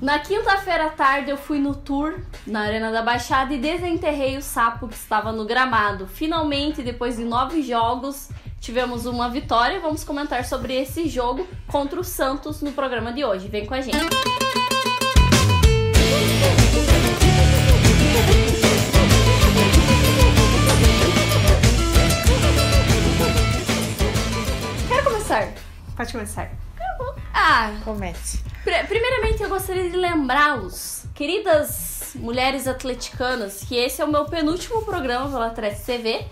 Na quinta-feira à tarde eu fui no tour na Arena da Baixada e desenterrei o sapo que estava no gramado. Finalmente, depois de nove jogos, tivemos uma vitória. Vamos comentar sobre esse jogo contra o Santos no programa de hoje. Vem com a gente. Quero começar. Pode começar. Comece. Pr- Primeiramente, eu gostaria de lembrá-los, queridas mulheres atleticanas, que esse é o meu penúltimo programa pela Atlético TV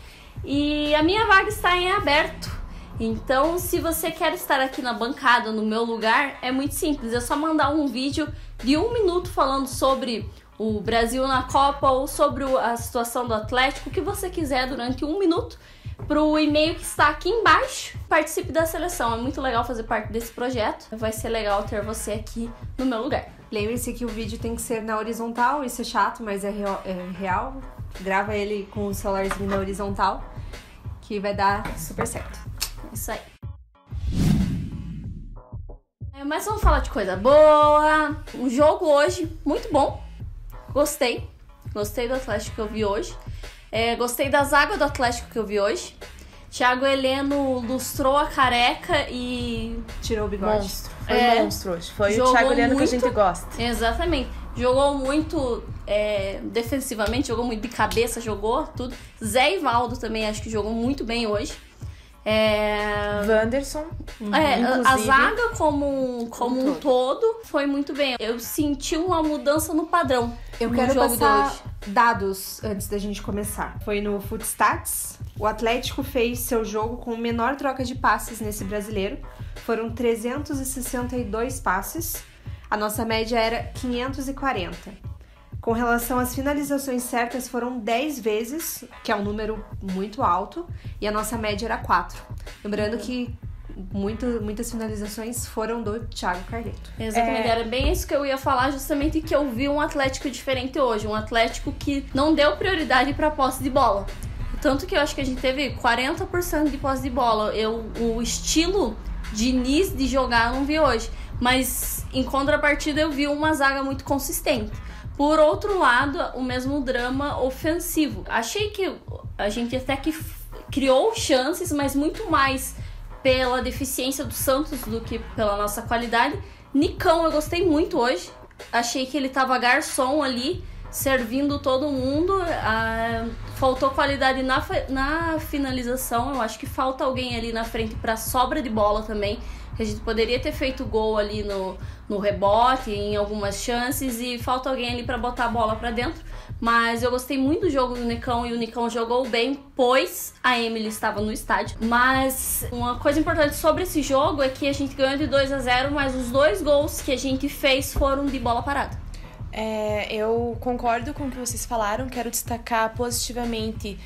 e a minha vaga está em aberto. Então, se você quer estar aqui na bancada, no meu lugar, é muito simples. É só mandar um vídeo de um minuto falando sobre o Brasil na Copa ou sobre a situação do Atlético, o que você quiser durante um minuto, pro e-mail que está aqui embaixo. Participe da seleção. É muito legal fazer parte desse projeto. Vai ser legal ter você aqui no meu lugar. Lembre-se que o vídeo tem que ser na horizontal, isso é chato, mas é real. é real. Grava ele com o celularzinho na horizontal, que vai dar super certo. Isso aí. É, mas vamos falar de coisa boa. Um jogo hoje muito bom. Gostei. Gostei do Atlético que eu vi hoje. É, gostei das águas do Atlético que eu vi hoje. Thiago Heleno lustrou a careca e Tirou o bigode. Monstro. Foi É. monstro hoje. Foi o Thiago Heleno que a muito. gente gosta. Exatamente. Jogou muito é, defensivamente, jogou muito de cabeça, jogou tudo. Zé Ivaldo também acho que jogou muito bem hoje. É, Wanderson. é, a- zaga como, como um todo foi muito bem. Eu senti uma mudança no padrão. Eu no quero jogo passar de hoje. dados antes da gente começar. Foi no Footstats. O Atlético fez seu jogo com menor troca de passes nesse brasileiro. Foram 362 passes. A nossa média era 540. Com relação às finalizações certas, foram 10 vezes, que é um número muito alto, e a nossa média era 4. Lembrando que muito, muitas finalizações foram do Thiago Carleto. Exatamente, É. era bem isso que eu ia falar, justamente que eu vi um Atlético diferente hoje. Um Atlético que não deu prioridade para posse de bola. Tanto que eu acho que a gente teve 40% de posse de bola. Eu, o estilo Diniz de jogar eu não vi hoje. Mas em contrapartida eu vi uma zaga muito consistente. Por outro lado, o mesmo drama ofensivo. Achei que a gente até que criou chances, mas muito mais pela deficiência do Santos do que pela nossa qualidade. Nicão, eu gostei muito hoje. Achei que ele tava garçom ali, servindo todo mundo. Ah, faltou qualidade na, na finalização. Eu acho que falta alguém ali na frente para sobra de bola também. A gente poderia ter feito gol ali no, no rebote, em algumas chances, e falta alguém ali para botar a bola para dentro. Mas eu gostei muito do jogo do Nicão e o Nicão jogou bem, pois a Emily estava no estádio. Mas uma coisa importante sobre esse jogo é que a gente ganhou de 2 a 0 mas os dois gols que a gente fez foram de bola parada. É, eu concordo com o que vocês falaram. Quero destacar positivamente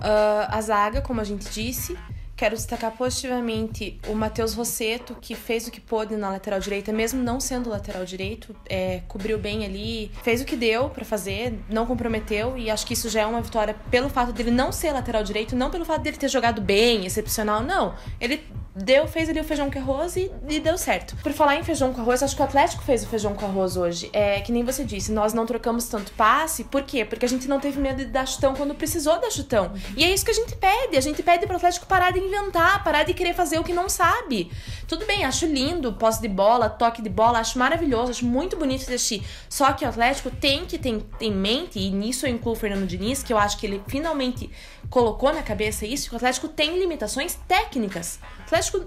ah, a zaga, como a gente disse. Quero destacar positivamente o Matheus Rosseto, que fez o que pôde na lateral direita, mesmo não sendo lateral direito, é, cobriu bem ali, fez o que deu pra fazer, não comprometeu, e acho que isso já é uma vitória pelo fato dele não ser lateral direito, não pelo fato dele ter jogado bem, excepcional, não. Ele deu, fez ali o feijão com arroz e, e deu certo. Por falar em feijão com arroz, acho que o Atlético fez o feijão com arroz hoje. É que nem você disse, nós não trocamos tanto passe, por quê? Porque a gente não teve medo de dar chutão quando precisou dar chutão. E é isso que a gente pede. A gente pede pro Atlético parar de inventar, parar de querer fazer o que não sabe. Tudo bem, acho lindo, posse de bola, toque de bola, acho maravilhoso, acho muito bonito assistir. Só que o Atlético tem que ter em mente, e nisso eu incluo o Fernando Diniz, que eu acho que ele finalmente colocou na cabeça isso, que o Atlético tem limitações técnicas. O Atlético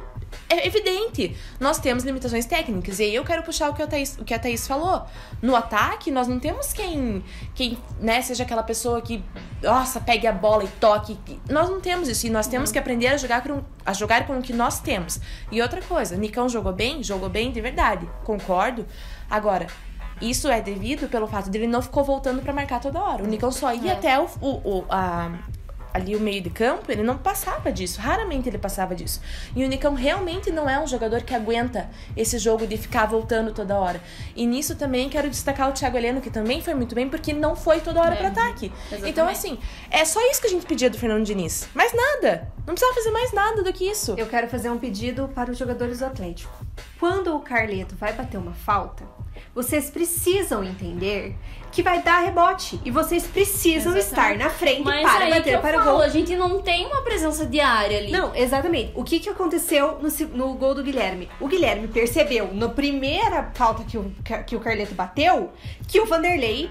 é evidente. Nós temos limitações técnicas. E aí eu quero puxar o que a Thaís, o que a Thaís falou. No ataque, nós não temos quem, quem né, seja aquela pessoa que, nossa, pegue a bola e toque. Nós não temos isso. E nós temos que aprender a jogar, com, a jogar com o que nós temos. E outra coisa, Nicão jogou bem? Jogou bem de verdade. Concordo. Agora, isso é devido pelo fato de ele não ficou voltando pra marcar toda hora. O Nicão só ia É. até o, o, o- a, ali o meio de campo, ele não passava disso. Raramente ele passava disso. E o Nicão realmente não é um jogador que aguenta esse jogo de ficar voltando toda hora. E nisso também quero destacar o Thiago Heleno, que também foi muito bem, porque não foi toda hora É, pro ataque. exatamente. Então, assim, é só isso que a gente pedia do Fernando Diniz. Mais nada. Não precisava fazer mais nada do que isso. Eu quero fazer um pedido para os jogadores do Atlético. Quando o Carleto vai bater uma falta, vocês precisam entender que vai dar rebote. E vocês precisam estar na frente Mas para bater para o falo, gol. a gente não tem uma presença diária ali. Não, exatamente. O que, que aconteceu no, no gol do Guilherme? O Guilherme percebeu, na primeira falta que o, que o Carleto bateu, que o Vanderlei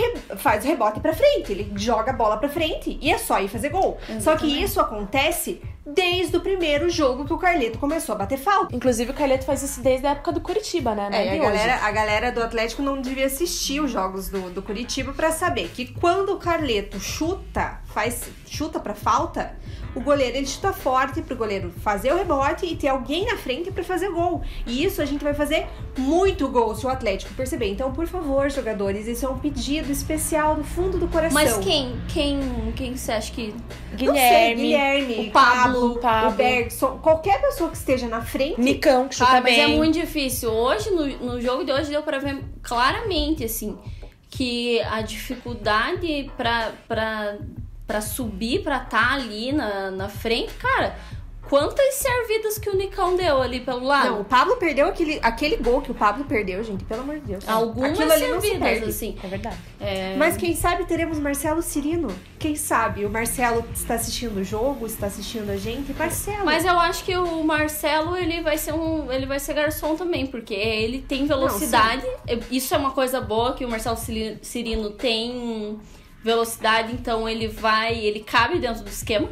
re- faz o rebote pra frente. Ele joga a bola pra frente e é só ir fazer gol. Só que Exatamente. isso acontece desde o primeiro jogo que o Carleto começou a bater falta. Inclusive, o Carleto faz isso desde a época do Curitiba, né? Não É, de a galera, a galera do Atlético não devia assistir os jogos do, do Curitiba pra saber que quando o Carleto chuta, faz chuta pra falta, o goleiro ele chuta forte pro goleiro fazer o rebote e ter alguém na frente pra fazer gol. E isso a gente vai fazer muito gol se o Atlético perceber. Então, por favor, jogadores, isso é um pedido especial do fundo do coração. Mas quem, quem, quem você acha que Não sei, Guilherme, Guilherme, o Pablo, Pablo. o Bergson, qualquer pessoa que esteja na frente. Nicão, que chuta mas bem. é muito difícil. Hoje, no, no jogo de hoje, deu pra ver claramente, assim, que a dificuldade pra, pra, pra subir, pra estar ali na, na frente, cara, quantas servidas que o Nicão deu ali pelo lado? Não, o Pablo perdeu aquele, aquele gol que o Pablo perdeu, gente, pelo amor de Deus. Algumas não se servidas, perde. assim. É verdade. É, Mas quem sabe teremos Marcelo Cirino. Quem sabe? O Marcelo está assistindo o jogo, está assistindo a gente. Marcelo. Mas eu acho que o Marcelo, ele vai ser um. Ele vai ser garçom também, porque ele tem velocidade. Isso é uma coisa boa que o Marcelo Cirino tem velocidade, então ele vai. ele cabe dentro do esquema.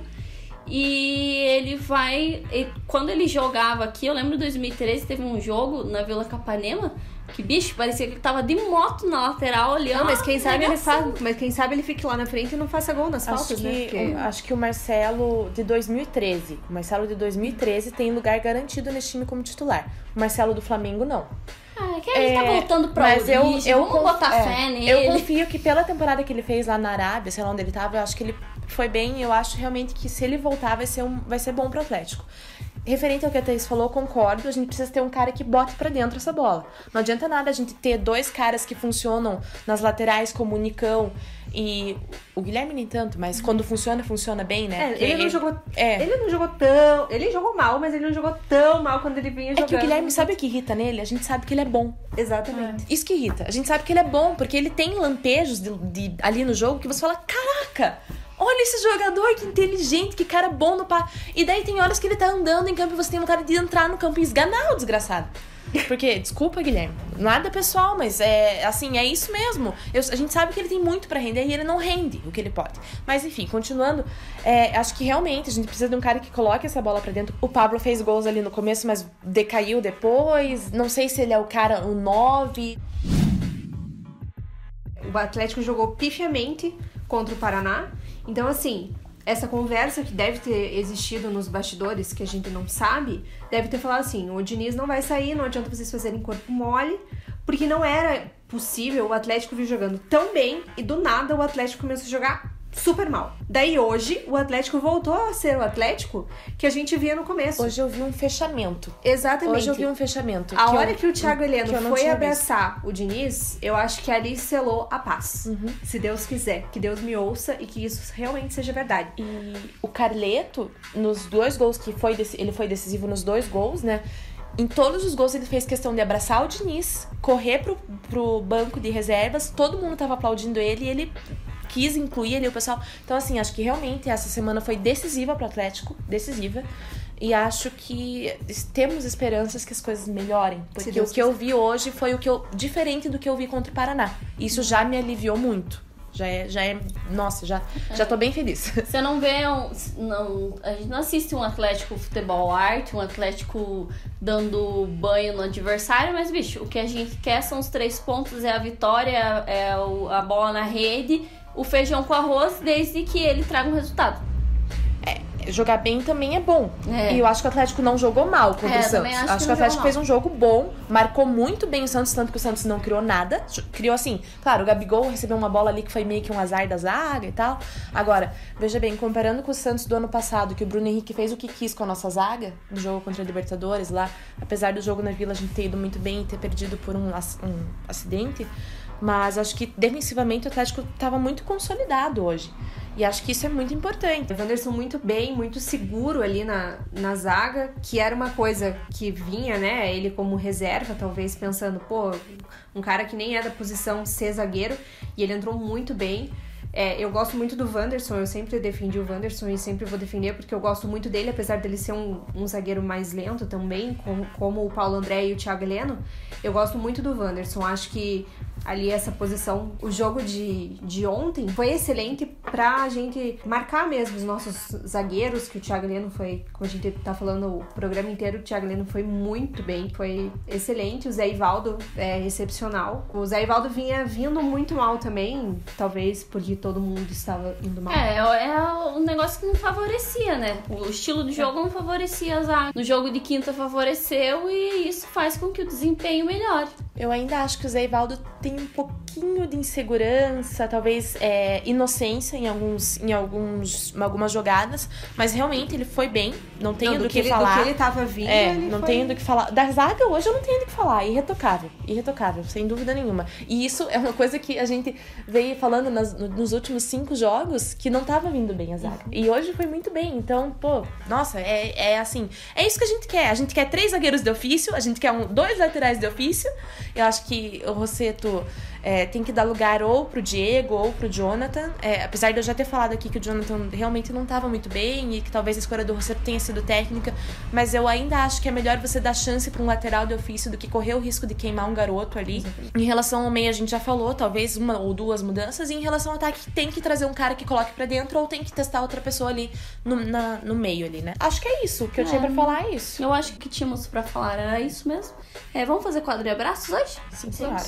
E ele vai. e quando ele jogava aqui, eu lembro em 2013, teve um jogo na Vila Capanema. Que bicho, parecia que ele tava de moto na lateral olhando. Não, mas quem sabe ele faz. Mas quem sabe ele fique lá na frente e não faça gol nas Acho faltas, que, né? Porque- acho que o Marcelo de 2013. O Marcelo de 2013 tem lugar garantido nesse time como titular. O Marcelo do Flamengo, não. Ah, que ele tá É, voltando pra mas eu, origem, eu vamos conf- botar é, fé nele. Eu confio que pela temporada que ele fez lá na Arábia, sei lá onde ele tava, eu acho que ele foi bem. Eu acho realmente que se ele voltar vai ser, um, vai ser bom pro Atlético. Referente ao que a Thaís falou, concordo. A gente precisa ter um cara que bote pra dentro essa bola. Não adianta nada a gente ter dois caras que funcionam nas laterais, como o Nicão e o Guilherme nem tanto, mas quando funciona, funciona bem, né? É, Porque ele não jogou. É. Ele não jogou tão. Ele jogou mal, mas ele não jogou tão mal quando ele vinha É jogando. que o Guilherme sabe o que irrita nele? A gente sabe que ele é bom. Exatamente. Isso que irrita. A gente sabe que ele é bom, porque ele tem lampejos de, de- ali no jogo que você fala: caraca! Olha esse jogador, que inteligente, que cara bom no pa. E daí tem horas que ele tá andando em campo e você tem vontade de entrar no campo e esganar o desgraçado. Porque, desculpa, Guilherme, nada pessoal, mas é assim, é isso mesmo. Eu- a gente sabe que ele tem muito pra render e ele não rende o que ele pode. Mas enfim, continuando, é, acho que realmente a gente precisa de um cara que coloque essa bola pra dentro. O Pablo fez gols ali no começo, mas decaiu depois. Não sei se ele é o cara, o 9. O Atlético jogou pifiamente contra o Paraná. Então, assim, essa conversa que deve ter existido nos bastidores, que a gente não sabe, deve ter falado assim: o Diniz não vai sair, não adianta vocês fazerem corpo mole, porque não era possível o Atlético vir jogando tão bem e do nada o Atlético começou a jogar super mal. Daí hoje o Atlético voltou a ser o Atlético que a gente via no começo. Hoje eu vi um fechamento. Exatamente. Hoje eu vi um fechamento. A que hora eu- que o Thiago Heleno foi abraçar o Diniz, eu acho que ali selou a paz. Uhum. Se Deus quiser, que Deus me ouça e que isso realmente seja verdade. E o Carleto, nos dois gols que foi, ele foi decisivo nos dois gols, né? Em todos os gols ele fez questão de abraçar o Diniz, correr pro, pro banco de reservas, todo mundo tava aplaudindo ele e ele quis incluir ali o pessoal. Então, assim, acho que realmente essa semana foi decisiva pro Atlético, decisiva. E acho que temos esperanças que as coisas melhorem. Porque o que eu vi hoje foi o que eu. diferente do que eu vi contra o Paraná. Isso já me aliviou muito. Já é. Já é nossa, já, já tô bem feliz. Você não vê um, não, a gente não assiste um Atlético futebol arte, um Atlético dando banho no adversário, mas bicho, o que a gente quer são os três pontos, é a vitória, é o- a bola na rede, o feijão com arroz, desde que ele traga um resultado. jogar bem também é bom. É. E eu acho que o Atlético não jogou mal contra É, o Santos. acho que que o Atlético fez um jogo bom, marcou muito bem o Santos, tanto que o Santos não criou nada. Criou assim, claro, o Gabigol recebeu uma bola ali que foi meio que um azar da zaga e tal. Agora, veja bem, comparando com o Santos do ano passado, que o Bruno Henrique fez o que quis com a nossa zaga, no jogo contra a Libertadores lá, apesar do jogo na Vila a gente ter ido muito bem e ter perdido por um, um acidente. Mas acho que defensivamente o Atlético estava muito consolidado hoje. E acho que isso é muito importante. O Wanderson muito bem, muito seguro ali na, na zaga, que era uma coisa que vinha, né? Ele como reserva, talvez pensando, pô, um cara que nem é da posição ser zagueiro, e ele entrou muito bem. É, eu gosto muito do Wanderson, eu sempre defendi o Wanderson e sempre vou defender porque eu gosto muito dele, apesar dele ser um, um zagueiro mais lento também, como, como o Paulo André e o Thiago Heleno. Eu gosto muito do Wanderson, acho que ali essa posição. O jogo de, de ontem foi excelente pra gente marcar mesmo os nossos zagueiros, que o Thiago Leno foi, como a gente tá falando o programa inteiro, o Thiago Leno foi muito bem, foi excelente. O Zé Ivaldo é excepcional. O Zé Ivaldo vinha vindo muito mal também, talvez porque todo mundo estava indo mal. É, é um negócio que não favorecia, né? O estilo do jogo não favorecia a zaga. No jogo de quinta favoreceu e isso faz com que o desempenho melhore. Eu ainda acho que o Zé Ivaldo tem um pouquinho de insegurança, talvez é, inocência em alguns, em alguns, algumas jogadas, mas realmente ele foi bem. Não tenho Não, do, do que, ele, falar. Do que ele tava vindo, É, ele não foi... tenho do que falar. Da zaga hoje eu não tenho do que falar. Irretocável. Irretocável, sem dúvida nenhuma. E isso é uma coisa que a gente veio falando nas- no- nos últimos cinco jogos que não tava vindo bem a zaga. E hoje foi muito bem. Então, pô, nossa, é, é assim. É isso que a gente quer. A gente quer três zagueiros de ofício, a gente quer um, dois laterais de ofício. Eu acho que o Rosseto é, tem que dar lugar ou pro Diego ou pro Jonathan. É, apesar de eu já ter falado aqui que o Jonathan realmente não estava muito bem e que talvez a escolha do Rosseto tenha sido técnica, mas eu ainda acho que é melhor você dar chance para um lateral de ofício do que correr o risco de queimar um garoto ali. Em relação ao meio, a gente já falou, talvez uma ou duas mudanças. E em relação ao ataque, tem que trazer um cara que coloque para dentro ou tem que testar outra pessoa ali no, na- no meio ali, né? Acho que é isso. O que eu tinha É. pra falar é isso. Eu acho que o que tínhamos pra falar era isso mesmo. É, vamos fazer quadro de abraços hoje? Sim, claro.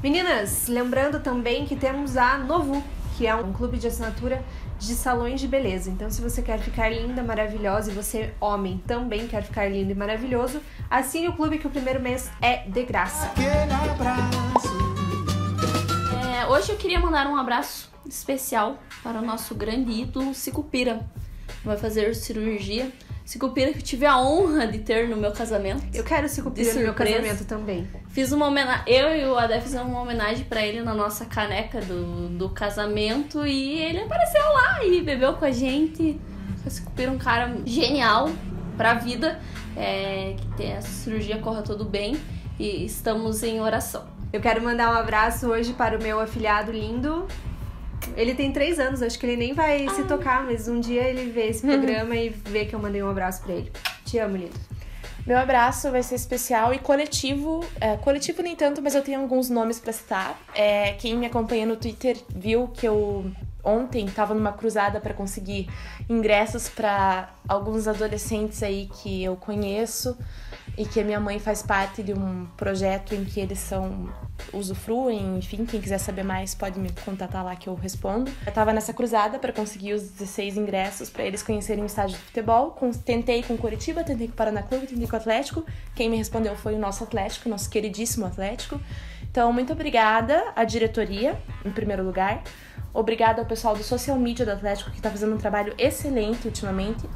Meninas, lembrando também que temos a Novu, que é um clube de assinatura de salões de beleza. Então, se você quer ficar linda, maravilhosa e você, homem, também quer ficar lindo e maravilhoso, assine o clube que o primeiro mês é de graça. É, hoje eu queria mandar um abraço especial para o nosso grande ídolo Sicupira. Vai fazer cirurgia. Sicupira que eu tive a honra de ter no meu casamento. Eu quero De no meu casamento também. Fiz uma homenagem. Eu e o Adé fizemos uma homenagem pra ele na nossa caneca do, do casamento e ele apareceu lá e bebeu com a gente. O Sicupira é um cara genial pra vida. É, que tem a cirurgia corra tudo bem e estamos em oração. Eu quero mandar um abraço hoje para o meu afilhado lindo. Ele tem três anos, acho que ele nem vai se tocar, mas um dia ele vê esse programa e vê que eu mandei um abraço pra ele. Te amo, lindo. Meu abraço vai ser especial e coletivo. É, coletivo nem tanto, mas eu tenho alguns nomes pra citar. É, quem me acompanha no Twitter viu que eu ontem tava numa cruzada pra conseguir ingressos pra alguns adolescentes aí que eu conheço e que a minha mãe faz parte de um projeto em que eles são usufruem, enfim, quem quiser saber mais pode me contatar lá que eu respondo. Eu tava nessa cruzada pra conseguir os 16 ingressos pra eles conhecerem o estádio de futebol. Tentei com Curitiba, tentei com o Paraná Clube, tentei com o Atlético. Quem me respondeu foi o nosso Atlético, nosso queridíssimo Atlético. Então, muito obrigada à diretoria, em primeiro lugar. Obrigada ao pessoal do social media do Atlético, que tá fazendo um trabalho excelente ultimamente.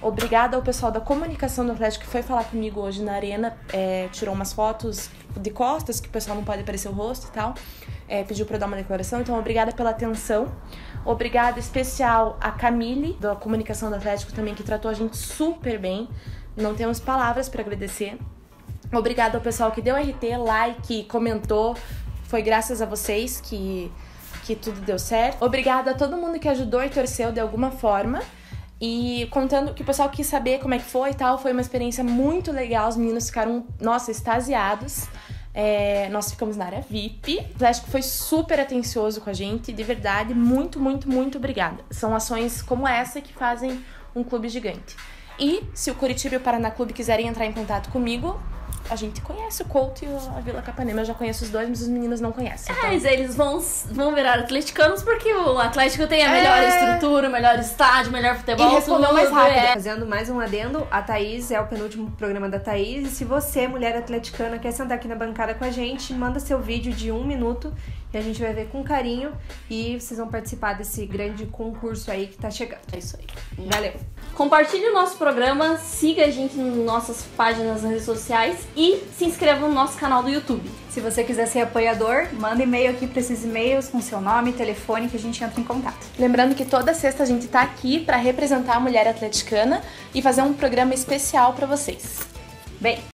Obrigada ao pessoal da comunicação do Atlético que foi falar comigo hoje na arena, é, tirou umas fotos de costas, que o pessoal não pode aparecer o rosto e tal. É, pediu eu dar uma declaração, então obrigada pela atenção. Obrigada especial a Camille, da comunicação do Atlético também, que tratou a gente super bem. Não temos palavras pra agradecer. Obrigada ao pessoal que deu RT, like, comentou. Foi graças a vocês que, que tudo deu certo. Obrigada a todo mundo que ajudou e torceu de alguma forma. E contando que o pessoal quis saber como é que foi e tal, foi uma experiência muito legal. Os meninos ficaram, nossa, extasiados. É, nós ficamos na área VIP. O Atlético foi super atencioso com a gente, de verdade. Muito, muito, muito obrigada. São ações como essa que fazem um clube gigante. E se o Curitiba e o Paraná Clube quiserem entrar em contato comigo, a gente conhece o Couto e a Vila Capanema. Eu já conheço os dois, mas os meninos não conhecem. Então, Mas eles vão, vão virar atleticanos porque o Atlético tem a melhor É. estrutura, o melhor estádio, o melhor futebol. E respondeu mais rápido. é. Fazendo mais um adendo, a Thaís é o penúltimo programa da Thaís. E se você, mulher atleticana, quer sentar aqui na bancada com a gente, manda seu vídeo de um minuto E a gente vai ver com carinho e vocês vão participar desse grande concurso aí que tá chegando. É isso aí. Valeu! Compartilhe o nosso programa, siga a gente nas nossas páginas nas redes sociais e se inscreva no nosso canal do YouTube. Se você quiser ser apoiador, manda e-mail aqui para esses e-mails com seu nome e telefone que a gente entra em contato. Lembrando que toda sexta a gente tá aqui para representar a mulher atleticana e fazer um programa especial para vocês. Bem,